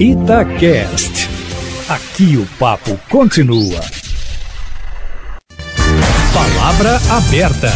Itacast. Aqui o papo continua. Palavra aberta.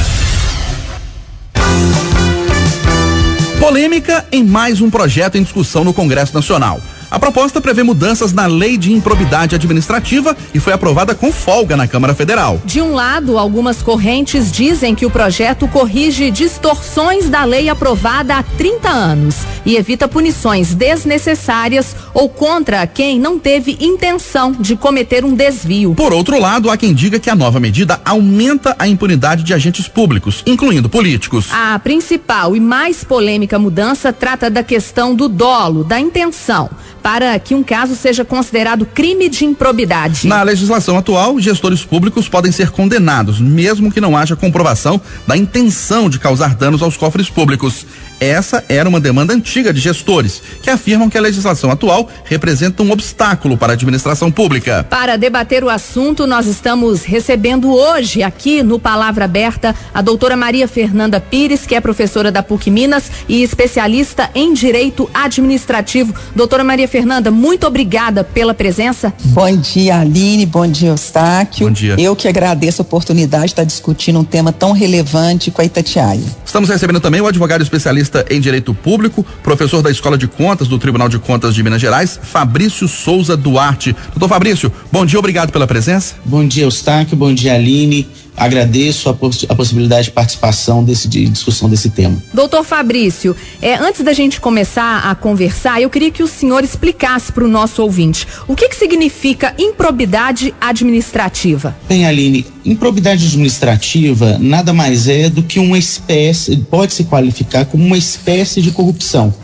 Polêmica em mais um projeto em discussão no Congresso Nacional. A proposta prevê mudanças na lei de improbidade administrativa e foi aprovada com folga na Câmara Federal. De um lado, algumas correntes dizem que o projeto corrige distorções da lei aprovada há 30 anos e evita punições desnecessárias ou contra quem não teve intenção de cometer um desvio. Por outro lado, há quem diga que a nova medida aumenta a impunidade de agentes públicos, incluindo políticos. A principal e mais polêmica mudança trata da questão do dolo, da intenção para que um caso seja considerado crime de improbidade. Na legislação atual, gestores públicos podem ser condenados, mesmo que não haja comprovação da intenção de causar danos aos cofres públicos. Essa era uma demanda antiga de gestores, que afirmam que a legislação atual representa um obstáculo para a administração pública. Para debater o assunto, nós estamos recebendo hoje, aqui no Palavra Aberta, a doutora Maria Fernanda Pires, que é professora da PUC Minas e especialista em direito administrativo. Doutora Maria Fernanda, muito obrigada pela presença. Bom dia, Aline. Bom dia, Eustáquio. Bom dia. Eu que agradeço a oportunidade de estar discutindo um tema tão relevante com a Itatiaia. Estamos recebendo também o advogado especialista em Direito Público, professor da Escola de Contas do Tribunal de Contas de Minas Gerais, Fabrício Souza Duarte. Doutor Fabrício, bom dia, obrigado pela presença. Bom dia, Eustáquio. Bom dia, Aline agradeço a, poss a, possibilidade de participação desse, de discussão desse tema. Doutor Fabrício, é, antes da gente começar a conversar, eu queria que o senhor explicasse para o nosso ouvinte o que, que significa improbidade administrativa. Bem, Aline, improbidade administrativa nada mais é do que uma espécie, pode se qualificar como uma espécie de corrupção.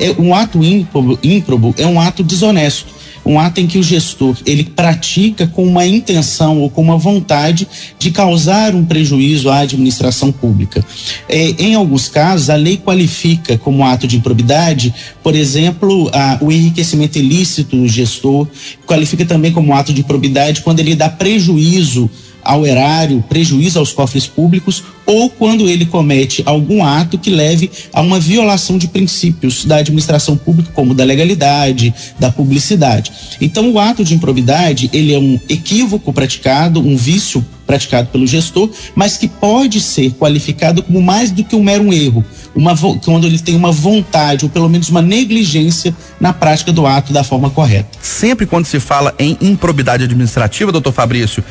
É um ato ímprobo, ímprobo é um ato desonesto um ato em que o gestor ele pratica com uma intenção ou com uma vontade de causar um prejuízo à administração pública. É, em alguns casos, a lei qualifica como ato de improbidade, por exemplo, a, o enriquecimento ilícito do gestor, qualifica também como ato de improbidade quando ele dá prejuízo ao erário, prejuízo aos cofres públicos, ou quando ele comete algum ato que leve a uma violação de princípios da administração pública, como da legalidade, da publicidade. Então, o ato de improbidade, ele é um equívoco praticado, um vício praticado pelo gestor, mas que pode ser qualificado como mais do que um mero erro, uma, quando ele tem uma vontade ou pelo menos uma negligência na prática do ato da forma correta. Sempre quando se fala em improbidade administrativa, doutor Fabrício,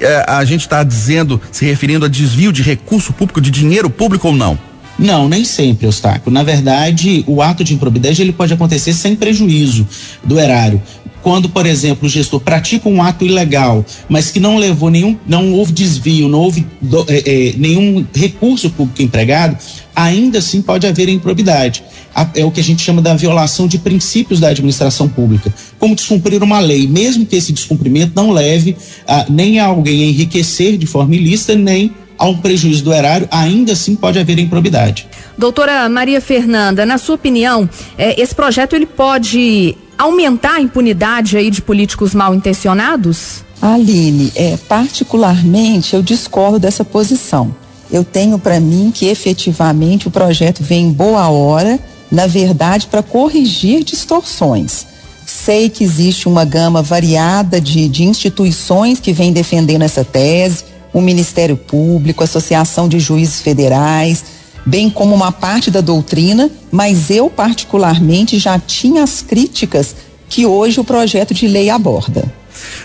é, a gente está dizendo, se referindo a desvio de recurso público, de dinheiro público ou não? Não, nem sempre, Eustáquio. Na verdade, o ato de improbidade ele pode acontecer sem prejuízo do erário. Quando, por exemplo, o gestor pratica um ato ilegal, mas que não levou nenhum, não houve desvio, não houve do, é, é, nenhum recurso público empregado, ainda assim pode haver improbidade. É o que a gente chama da violação de princípios da administração pública. Como descumprir uma lei, mesmo que esse descumprimento não leve a, nem a alguém a enriquecer de forma ilícita, nem a um prejuízo do erário, ainda assim pode haver improbidade. Doutora Maria Fernanda, na sua opinião, eh, esse projeto ele pode aumentar a impunidade aí de políticos mal intencionados? Aline, é, particularmente eu discordo dessa posição. Eu tenho para mim que efetivamente o projeto vem em boa hora, na verdade, para corrigir distorções. Sei que existe uma gama variada de, de instituições que vem defendendo essa tese, o Ministério Público, a Associação de Juízes Federais, bem como uma parte da doutrina, mas eu particularmente já tinha as críticas que hoje o projeto de lei aborda.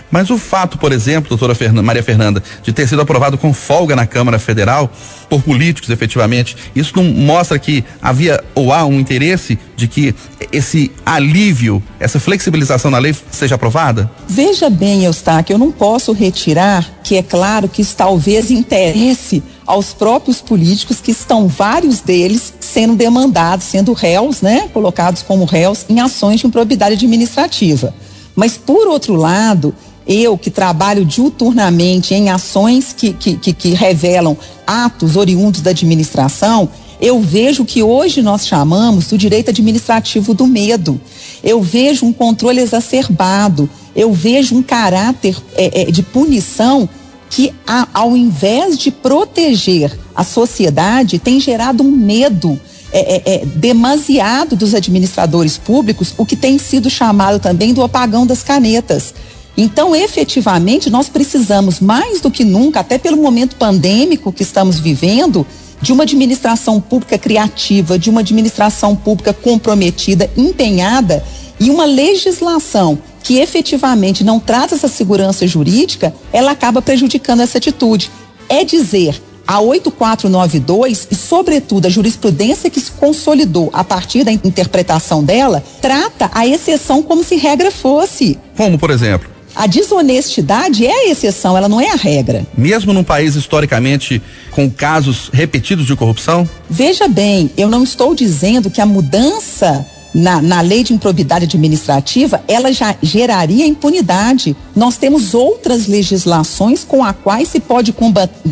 Mas o fato, por exemplo, doutora Fernanda, Maria Fernanda, de ter sido aprovado com folga na Câmara Federal, por políticos efetivamente, isso não mostra que havia ou há um interesse de que esse alívio, essa flexibilização na lei seja aprovada? Veja bem, Eustáquio, eu não posso retirar que é claro que isso talvez interesse aos próprios políticos que estão vários deles sendo demandados, sendo réus, né, colocados como réus em ações de improbidade administrativa. Mas, por outro lado, eu que trabalho diuturnamente em ações que, que, que, que revelam atos oriundos da administração, eu vejo que hoje nós chamamos do direito administrativo do medo. Eu vejo um controle exacerbado, eu vejo um caráter é, é, de punição que, ao invés de proteger a sociedade, tem gerado um medo é, é, é, demasiado dos administradores públicos, o que tem sido chamado também do apagão das canetas. Então, efetivamente, nós precisamos mais do que nunca, até pelo momento pandêmico que estamos vivendo, de uma administração pública criativa, de uma administração pública comprometida, empenhada e uma legislação que efetivamente não traz essa segurança jurídica, ela acaba prejudicando essa atitude. É dizer, a 8492 e, sobretudo, a jurisprudência que se consolidou a partir da interpretação dela, trata a exceção como se regra fosse. Como, por exemplo? A desonestidade é a exceção, ela não é a regra. Mesmo num país historicamente com casos repetidos de corrupção? Veja bem, eu não estou dizendo que a mudança na, na lei de improbidade administrativa, ela já geraria impunidade. Nós temos outras legislações com as quais se pode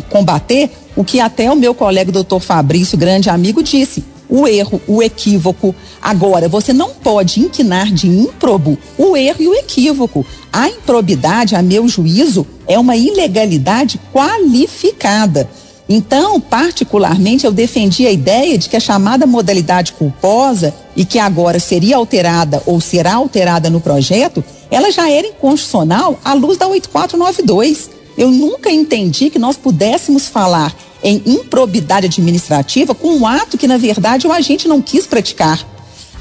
combater o que até o meu colega doutor Fabrício, grande amigo, disse. O erro, o equívoco. Agora, você não pode inquinar de improbo o erro e o equívoco. A improbidade, a meu juízo, é uma ilegalidade qualificada. Então, particularmente, eu defendi a ideia de que a chamada modalidade culposa, e que agora seria alterada ou será alterada no projeto, ela já era inconstitucional à luz da 8492. Eu nunca entendi que nós pudéssemos falar em improbidade administrativa com um ato que, na verdade, o agente não quis praticar.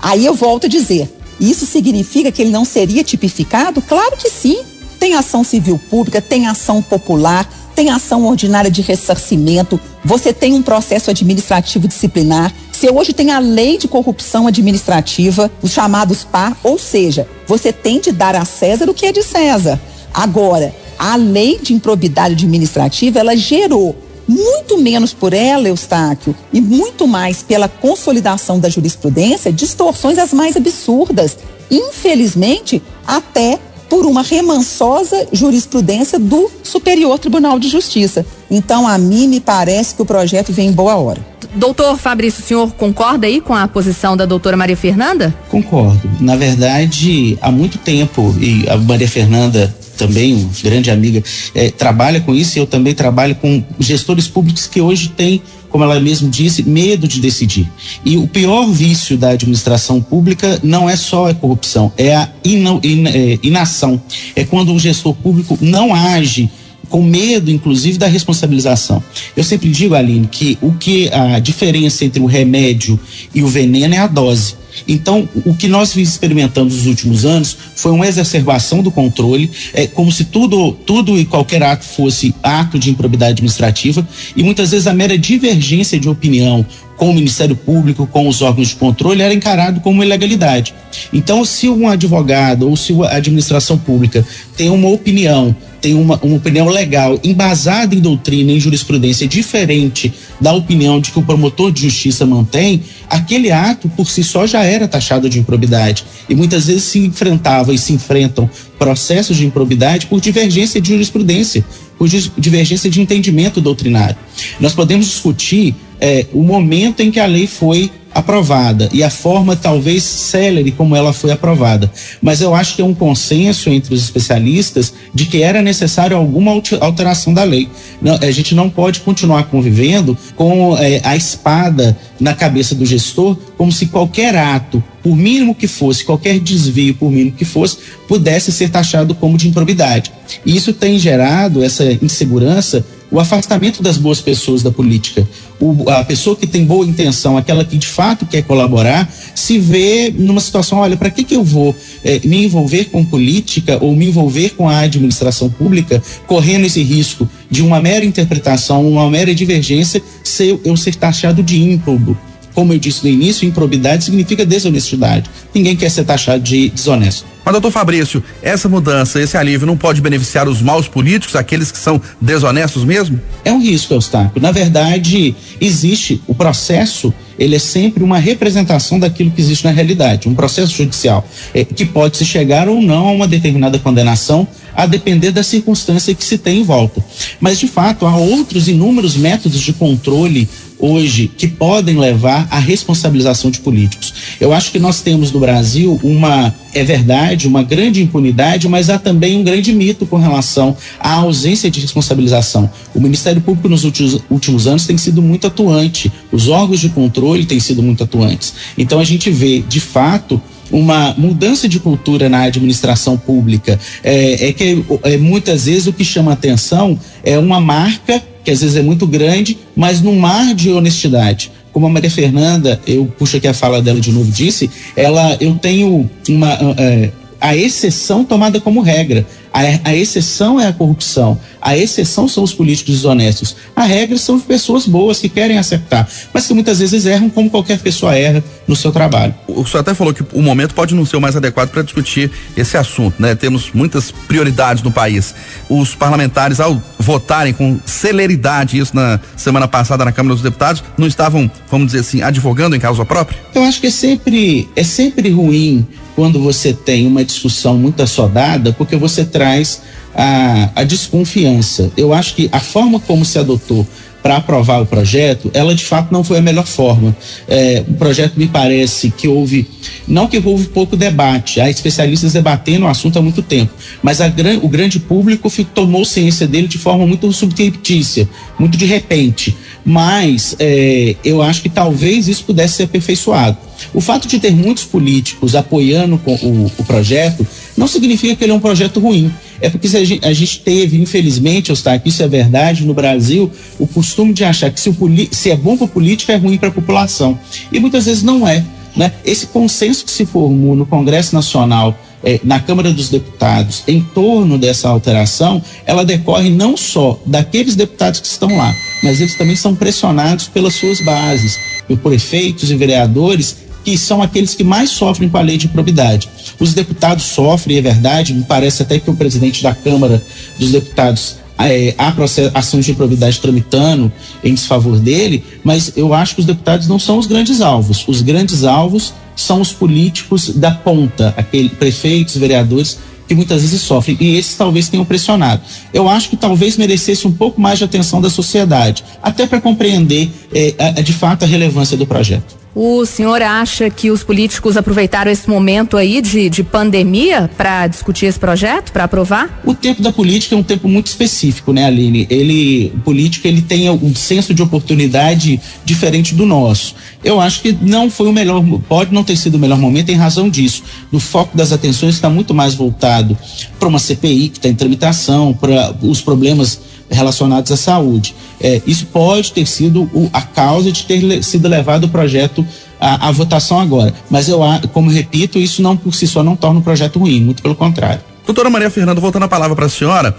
Aí eu volto a dizer: isso significa que ele não seria tipificado? Claro que sim. Tem ação civil pública, tem ação popular, tem ação ordinária de ressarcimento, você tem um processo administrativo disciplinar, você hoje tem a lei de corrupção administrativa, os chamados PAR, ou seja, você tem de dar a César o que é de César. Agora, a lei de improbidade administrativa, ela gerou muito menos por ela, Eustáquio, e muito mais pela consolidação da jurisprudência, distorções as mais absurdas. Infelizmente, até por uma remansosa jurisprudência do Superior Tribunal de Justiça. Então, a mim me parece que o projeto vem em boa hora. Doutor Fabrício, o senhor concorda aí com a posição da doutora Maria Fernanda? Concordo. Na verdade, há muito tempo, e a Maria Fernanda também, uma grande amiga, é, trabalha com isso e eu também trabalho com gestores públicos que hoje têm como ela mesmo disse, medo de decidir. E o pior vício da administração pública não é só a corrupção, é a ina, in, é, inação. É quando um gestor público não age com medo, inclusive, da responsabilização. Eu sempre digo, Aline, que o que a diferença entre o remédio e o veneno é a dose. Então, o que nós experimentamos nos últimos anos foi uma exacerbação do controle, é como se tudo, tudo e qualquer ato fosse ato de improbidade administrativa, e muitas vezes a mera divergência de opinião com o Ministério Público, com os órgãos de controle, era encarado como ilegalidade. Então, se um advogado ou se a administração pública tem uma opinião tem uma, uma opinião legal embasada em doutrina, em jurisprudência diferente da opinião de que o promotor de justiça mantém, aquele ato por si só já era taxado de improbidade. E muitas vezes se enfrentava e se enfrentam processos de improbidade por divergência de jurisprudência, por divergência de entendimento doutrinário. Nós podemos discutir é, o momento em que a lei foi aprovada e a forma talvez célere como ela foi aprovada. Mas eu acho que é um consenso entre os especialistas de que era necessário alguma alteração da lei. Não, a gente não pode continuar convivendo com é, a espada na cabeça do gestor, como se qualquer ato, por mínimo que fosse, qualquer desvio, por mínimo que fosse, pudesse ser taxado como de improbidade. E isso tem gerado essa insegurança o afastamento das boas pessoas da política. O, a pessoa que tem boa intenção, aquela que de fato quer colaborar, se vê numa situação: olha, para que, que eu vou eh, me envolver com política ou me envolver com a administração pública, correndo esse risco de uma mera interpretação, uma mera divergência, se eu, ser taxado de ímprobo? Como eu disse no início, improbidade significa desonestidade. Ninguém quer ser taxado de desonesto. Mas, doutor Fabrício, essa mudança, esse alívio não pode beneficiar os maus políticos, aqueles que são desonestos mesmo? É um risco, Eustáquio. Na verdade, existe o processo, ele é sempre uma representação daquilo que existe na realidade, um processo judicial, é, que pode se chegar ou não a uma determinada condenação, a depender da circunstância que se tem em volta. Mas, de fato, há outros inúmeros métodos de controle hoje que podem levar à responsabilização de políticos. Eu acho que nós temos no Brasil uma, é verdade, uma grande impunidade, mas há também um grande mito com relação à ausência de responsabilização. O Ministério Público nos últimos, últimos anos tem sido muito atuante, os órgãos de controle têm sido muito atuantes. Então a gente vê, de fato, uma mudança de cultura na administração pública. É, é que é, muitas vezes o que chama atenção é uma marca que às vezes é muito grande, mas num mar de honestidade. Como a Maria Fernanda, eu puxo aqui a fala dela de novo, disse, ela, eu tenho uma, é, a exceção tomada como regra. A, a, exceção é a corrupção. A exceção são os políticos desonestos. A regra são pessoas boas que querem acertar, mas que muitas vezes erram como qualquer pessoa erra no seu trabalho. O senhor até falou que o momento pode não ser o mais adequado para discutir esse assunto, né? Temos muitas prioridades no país. Os parlamentares, ao votarem com celeridade isso na semana passada na Câmara dos Deputados, não estavam, vamos dizer assim, advogando em causa própria? Eu acho que é sempre, é sempre ruim quando você tem uma discussão muito assodada, porque você traz a, a desconfiança. Eu acho que a forma como se adotou para aprovar o projeto, ela de fato não foi a melhor forma. É, o projeto me parece que houve, não que houve pouco debate, há especialistas debatendo o assunto há muito tempo, mas a, o grande público tomou ciência dele de forma muito subtícia, muito de repente. Mas é, eu acho que talvez isso pudesse ser aperfeiçoado. O fato de ter muitos políticos apoiando o, o projeto não significa que ele é um projeto ruim. É porque a gente, a gente teve, infelizmente, Eustáquio, isso é verdade, no Brasil, o costume de achar que se, o, se é bom para a política, é ruim para a população. E muitas vezes não é. Né? Esse consenso que se formou no Congresso Nacional, eh, na Câmara dos Deputados, em torno dessa alteração, ela decorre não só daqueles deputados que estão lá, mas eles também são pressionados pelas suas bases, por prefeitos e vereadores que são aqueles que mais sofrem com a lei de improbidade. Os deputados sofrem, é verdade, me parece até que o presidente da Câmara dos Deputados é, há ações de improbidade tramitando em desfavor dele, mas eu acho que os deputados não são os grandes alvos. Os grandes alvos são os políticos da ponta, aqueles prefeitos, vereadores que muitas vezes sofrem e esses talvez tenham pressionado. Eu acho que talvez merecesse um pouco mais de atenção da sociedade, até para compreender é, a, a, de fato a relevância do projeto. O senhor acha que os políticos aproveitaram esse momento aí de, de pandemia para discutir esse projeto, para aprovar? O tempo da política é um tempo muito específico, né, Aline? Ele, o político, ele tem um senso de oportunidade diferente do nosso. Eu acho que não foi o melhor, pode não ter sido o melhor momento em razão disso. O foco das atenções está muito mais voltado para uma CPI que está em tramitação, para os problemas relacionados à saúde. É, isso pode ter sido o, a causa de ter sido levado o projeto à, à, votação agora. Mas eu, como repito, isso não por si só não torna o projeto ruim, muito pelo contrário. Doutora Maria Fernanda, voltando a palavra para a senhora,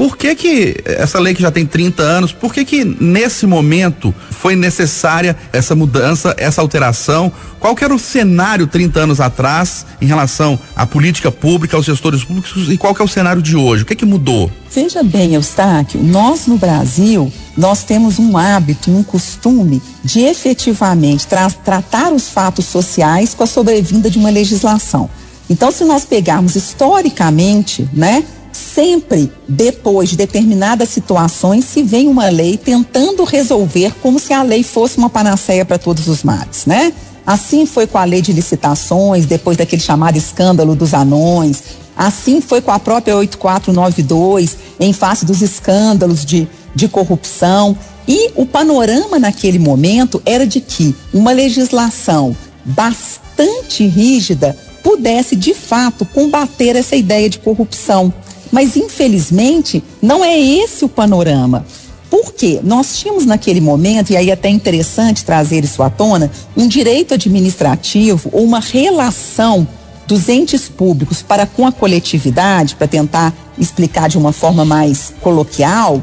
por que que essa lei que já tem 30 anos, por que que nesse momento foi necessária essa mudança, essa alteração? Qual que era o cenário 30 anos atrás em relação à política pública, aos gestores públicos e qual que é o cenário de hoje? O que que mudou? Veja bem, Eustáquio, nós no Brasil, nós temos um hábito, um costume de efetivamente tra tratar os fatos sociais com a sobrevinda de uma legislação. Então, se nós pegarmos historicamente, né, sempre depois de determinadas situações se vem uma lei tentando resolver como se a lei fosse uma panaceia para todos os males, né? Assim foi com a lei de licitações, depois daquele chamado escândalo dos anões. Assim foi com a própria 8492, em face dos escândalos de, de corrupção. E o panorama naquele momento era de que uma legislação bastante rígida pudesse, de fato, combater essa ideia de corrupção. Mas, infelizmente, não é esse o panorama. Por quê? Nós tínhamos naquele momento, e aí é até interessante trazer isso à tona, um direito administrativo ou uma relação dos entes públicos para com a coletividade, para tentar explicar de uma forma mais coloquial,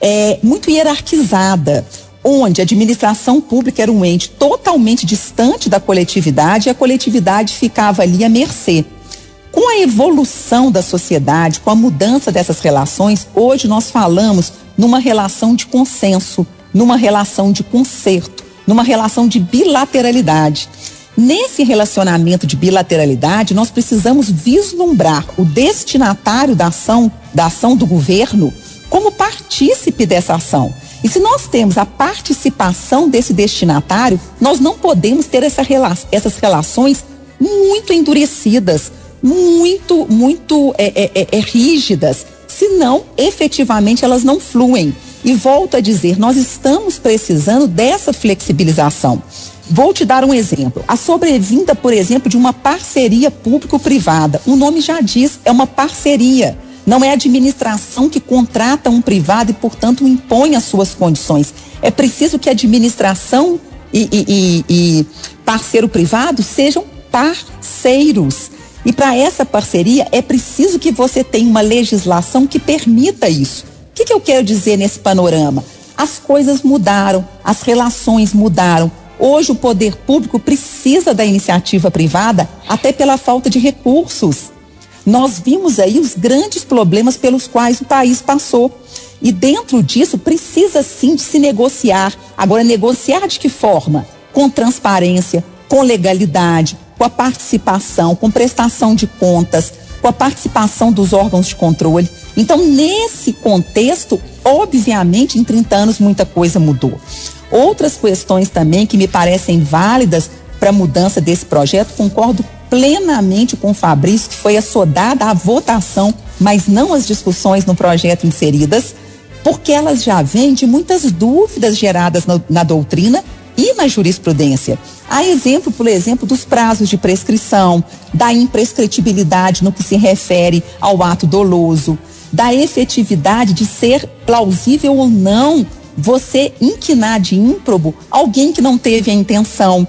é, muito hierarquizada, onde a administração pública era um ente totalmente distante da coletividade e a coletividade ficava ali à mercê. A evolução da sociedade, com a mudança dessas relações, hoje nós falamos numa relação de consenso, numa relação de conserto, numa relação de bilateralidade. Nesse relacionamento de bilateralidade, nós precisamos vislumbrar o destinatário da ação, da ação do governo, como partícipe dessa ação. E se nós temos a participação desse destinatário, nós não podemos ter essa essas relações muito endurecidas, muito, muito é, é, é, é, rígidas, senão efetivamente elas não fluem. E volto a dizer, nós estamos precisando dessa flexibilização. Vou te dar um exemplo. A sobrevinda, por exemplo, de uma parceria público-privada. O nome já diz, é uma parceria. Não é a administração que contrata um privado e, portanto, impõe as suas condições. É preciso que a administração e, e, e, e parceiro privado sejam parceiros. E para essa parceria é preciso que você tenha uma legislação que permita isso. O que, que eu quero dizer nesse panorama? As coisas mudaram, as relações mudaram. Hoje o poder público precisa da iniciativa privada até pela falta de recursos. Nós vimos aí os grandes problemas pelos quais o país passou. E dentro disso precisa sim de se negociar. Agora, negociar de que forma? Com transparência, com legalidade, com a participação, com prestação de contas, com a participação dos órgãos de controle. Então, nesse contexto, obviamente, em 30 anos muita coisa mudou. Outras questões também que me parecem válidas para a mudança desse projeto, concordo plenamente com o Fabrício, que foi assodada a votação, mas não as discussões no projeto inseridas, porque elas já vêm de muitas dúvidas geradas na, na doutrina e na jurisprudência. Há exemplo, por exemplo, dos prazos de prescrição, da imprescritibilidade no que se refere ao ato doloso, da efetividade de ser plausível ou não você inquinar de ímprobo alguém que não teve a intenção.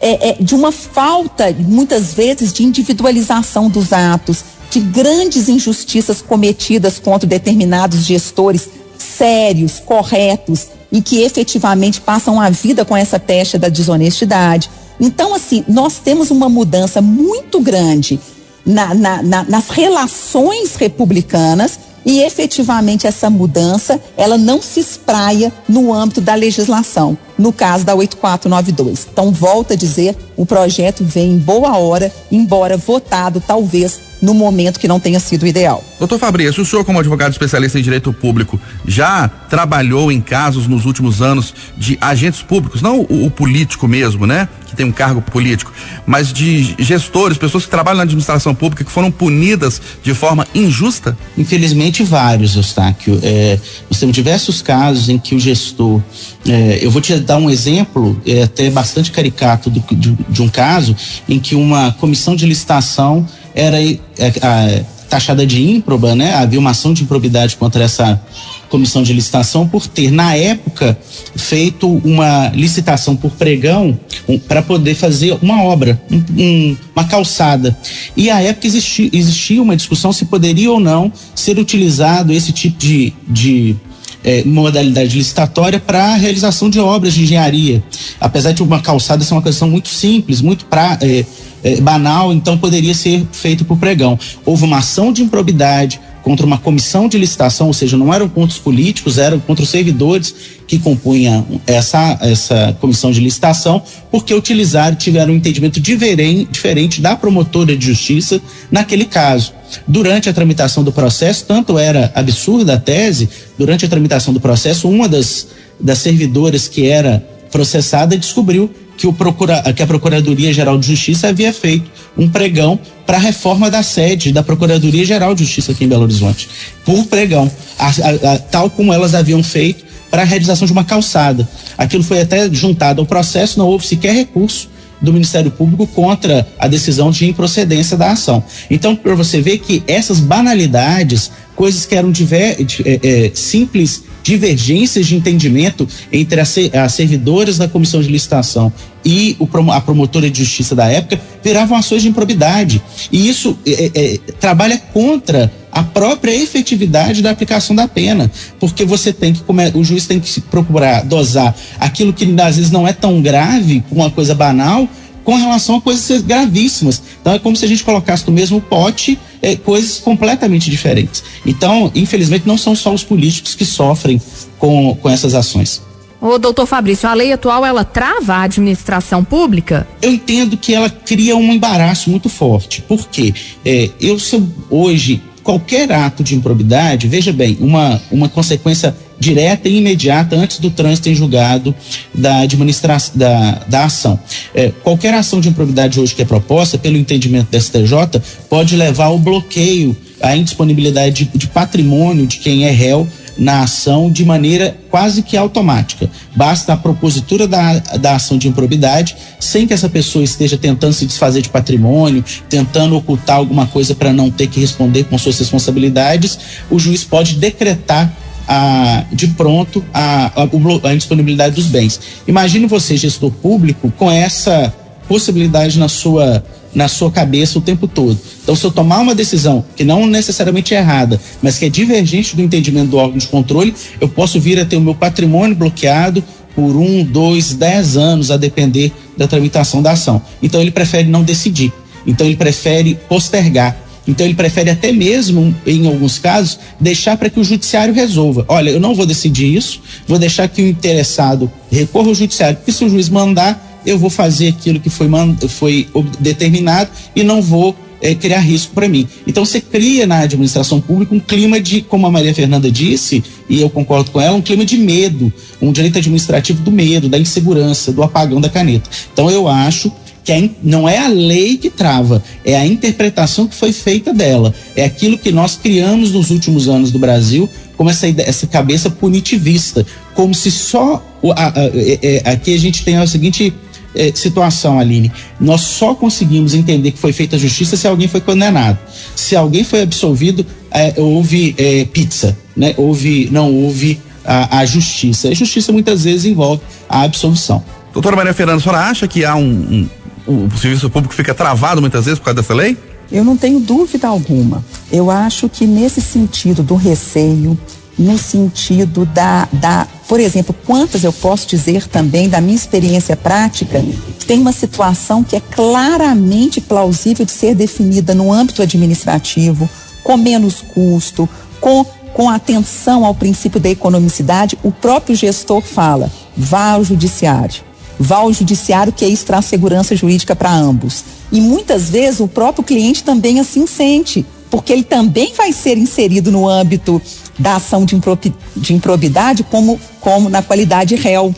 É, é, de uma falta, muitas vezes, de individualização dos atos, de grandes injustiças cometidas contra determinados gestores sérios, corretos e que efetivamente passam a vida com essa pecha da desonestidade. Então, assim, nós temos uma mudança muito grande na, na, na, nas relações republicanas e efetivamente essa mudança ela não se espraia no âmbito da legislação, no caso da 8492. Então, volto a dizer, o projeto vem em boa hora, embora votado talvez no momento que não tenha sido ideal. Doutor Fabrício, o senhor, como advogado especialista em direito público, já trabalhou em casos nos últimos anos de agentes públicos, não o, o político mesmo, né? Que tem um cargo político, mas de gestores, pessoas que trabalham na administração pública que foram punidas de forma injusta? Infelizmente, vários, Eustáquio. É, nós temos diversos casos em que o gestor. É, eu vou te dar um exemplo, é, até bastante caricato, do, de, de um caso em que uma comissão de licitação era é, é, taxada de ímproba, né? Havia uma ação de improbidade contra essa comissão de licitação por ter, na época, feito uma licitação por pregão um, para poder fazer uma obra, um, um, uma calçada. E à época existia, existia uma discussão se poderia ou não ser utilizado esse tipo de, de é, modalidade licitatória para a realização de obras de engenharia. Apesar de uma calçada ser uma questão muito simples, muito pra, é, é, banal, então poderia ser feito por pregão. Houve uma ação de improbidade contra uma comissão de licitação, ou seja, não eram contra os políticos, eram contra os servidores que compunham essa, essa comissão de licitação, porque utilizaram, tiveram um entendimento diferente, da promotora de justiça naquele caso. Durante a tramitação do processo, tanto era absurda a tese, durante a tramitação do processo, uma das, das servidoras que era processada descobriu que, o procura, que a Procuradoria Geral de Justiça havia feito um pregão para a reforma da sede da Procuradoria Geral de Justiça aqui em Belo Horizonte, por pregão, a, a, a, tal como elas haviam feito para a realização de uma calçada. Aquilo foi até juntado ao processo, não houve sequer recurso do Ministério Público contra a decisão de improcedência da ação. Então, para você ver que essas banalidades, coisas que eram diver, é, é, simples divergências de entendimento entre as, as servidoras da comissão de licitação e o, a promotora de justiça da época viravam ações de improbidade. E isso é, é, trabalha contra a própria efetividade da aplicação da pena, porque você tem que o juiz tem que procurar dosar aquilo que às vezes não é tão grave, uma coisa banal, com relação a coisas gravíssimas. Então é como se a gente colocasse no mesmo pote é, coisas completamente diferentes. Então, infelizmente, não são só os políticos que sofrem com, com essas ações. Ô, doutor Fabrício, a lei atual ela trava a administração pública? Eu entendo que ela cria um embaraço muito forte. Por quê? É, eu, se eu, hoje, qualquer ato de improbidade, veja bem, uma, uma consequência direta e imediata antes do trânsito em julgado da administração da, da ação. É, qualquer ação de improbidade hoje que é proposta, pelo entendimento da STJ, pode levar ao bloqueio, à indisponibilidade de, de patrimônio de quem é réu na ação de maneira quase que automática. Basta a propositura da, da ação de improbidade, sem que essa pessoa esteja tentando se desfazer de patrimônio, tentando ocultar alguma coisa para não ter que responder com suas responsabilidades, o juiz pode decretar a, de pronto a, a, a indisponibilidade dos bens. Imagine você, gestor público, com essa possibilidade na sua na sua cabeça o tempo todo. Então, se eu tomar uma decisão que não necessariamente é errada, mas que é divergente do entendimento do órgão de controle, eu posso vir a ter o meu patrimônio bloqueado por um, dois, dez anos, a depender da tramitação da ação. Então, ele prefere não decidir. Então, ele prefere postergar. Então, ele prefere até mesmo, em alguns casos, deixar para que o judiciário resolva. Olha, eu não vou decidir isso, vou deixar que o interessado recorra ao judiciário, porque se o juiz mandar, eu vou fazer aquilo que foi, foi determinado e não vou é, criar risco para mim. Então você cria na administração pública um clima de, como a Maria Fernanda disse, e eu concordo com ela, um clima de medo, um direito administrativo do medo, da insegurança, do apagão da caneta. Então eu acho que a, não é a lei que trava, é a interpretação que foi feita dela. É aquilo que nós criamos nos últimos anos do Brasil como essa, essa cabeça punitivista, como se só a, a, a, é, é, aqui a gente tem a seguinte eh, situação, Aline, nós só conseguimos entender que foi feita a justiça se alguém foi condenado. Se alguém foi absolvido, eh, houve eh, pizza, né? Houve, não houve a, a, justiça. A justiça muitas vezes envolve a absolvição. Doutora Maria Fernanda, a senhora acha que há um, um, o serviço público fica travado muitas vezes por causa dessa lei? Eu não tenho dúvida alguma. Eu acho que nesse sentido do receio, no sentido da, da, por exemplo, quantas eu posso dizer também da minha experiência prática, tem uma situação que é claramente plausível de ser definida no âmbito administrativo, com menos custo, com, com atenção ao princípio da economicidade, o próprio gestor fala, vá ao judiciário. Vá ao judiciário, que isso traz segurança jurídica para ambos. E muitas vezes o próprio cliente também assim sente, porque ele também vai ser inserido no âmbito da ação de, improbidade como, como na qualidade réu.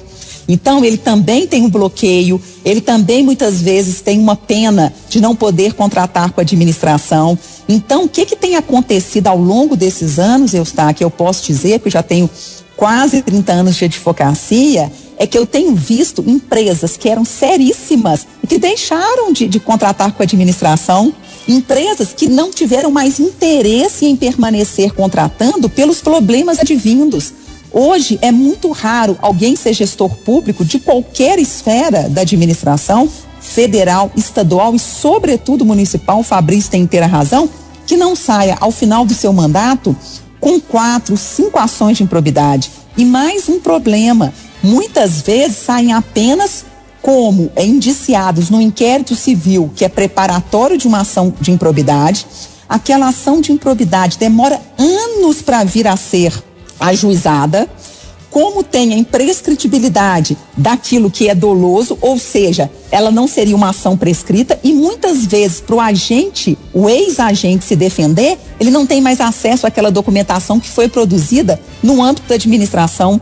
Então, ele também tem um bloqueio, ele também muitas vezes tem uma pena de não poder contratar com a administração. Então, o que, que tem acontecido ao longo desses anos, Eustáquio, eu posso dizer, que já tenho quase 30 anos de advocacia, é que eu tenho visto empresas que eram seríssimas e que deixaram de, de contratar com a administração Empresas que não tiveram mais interesse em permanecer contratando pelos problemas advindos. Hoje é muito raro alguém ser gestor público de qualquer esfera da administração, federal, estadual e, sobretudo, municipal. O Fabrício tem inteira razão, que não saia ao final do seu mandato com quatro, cinco ações de improbidade. E mais um problema: muitas vezes saem apenas como indiciados no inquérito civil, que é preparatório de uma ação de improbidade, aquela ação de improbidade demora anos para vir a ser ajuizada, como tem a imprescritibilidade daquilo que é doloso, ou seja, ela não seria uma ação prescrita, e muitas vezes para o agente, o ex-agente se defender, ele não tem mais acesso àquela documentação que foi produzida no âmbito da administração.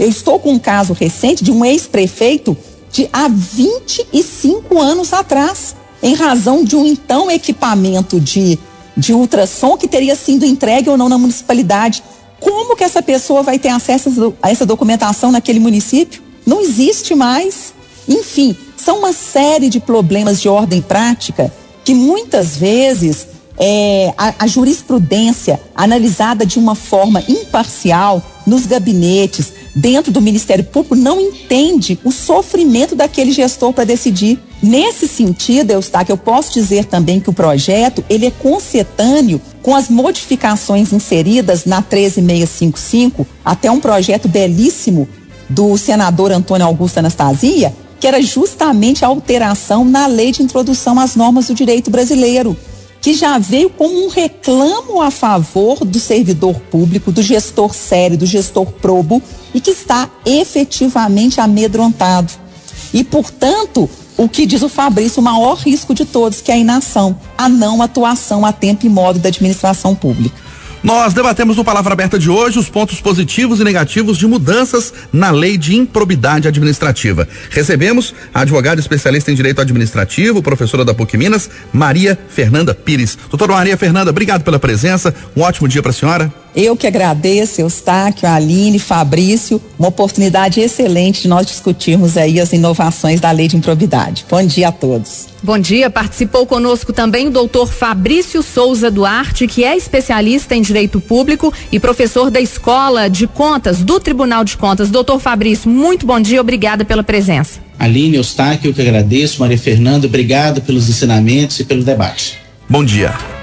Eu estou com um caso recente de um ex-prefeito de há 25 anos atrás, em razão de um então equipamento de, de ultrassom que teria sido entregue ou não na municipalidade. Como que essa pessoa vai ter acesso a essa documentação naquele município? Não existe mais. Enfim, são uma série de problemas de ordem prática que muitas vezes é, a, a, jurisprudência analisada de uma forma imparcial nos gabinetes, dentro do Ministério Público, não entende o sofrimento daquele gestor para decidir. Nesse sentido, Eustáquio, eu posso dizer também que o projeto ele é concetâneo com as modificações inseridas na 13655, até um projeto belíssimo do senador Antônio Augusto Anastasia, que era justamente a alteração na lei de introdução às normas do direito brasileiro que já veio como um reclamo a favor do servidor público, do gestor sério, do gestor probo e que está efetivamente amedrontado. E, portanto, o que diz o Fabrício, o maior risco de todos, que é a inação, a não atuação a tempo e modo da administração pública. Nós debatemos no Palavra Aberta de hoje os pontos positivos e negativos de mudanças na lei de improbidade administrativa. Recebemos a advogada especialista em direito administrativo, professora da PUC Minas, Maria Fernanda Pires. Doutora Maria Fernanda, obrigado pela presença. Um ótimo dia para a senhora. Eu que agradeço, Eustáquio, Aline, Fabrício, uma oportunidade excelente de nós discutirmos aí as inovações da lei de improbidade. Bom dia a todos. Bom dia, participou conosco também o doutor Fabrício Souza Duarte, que é especialista em direito público e professor da Escola de Contas do Tribunal de Contas. Doutor Fabrício, muito bom dia, obrigada pela presença. Aline, Eustáquio, eu que agradeço, Maria Fernanda, obrigado pelos ensinamentos e pelo debate. Bom dia.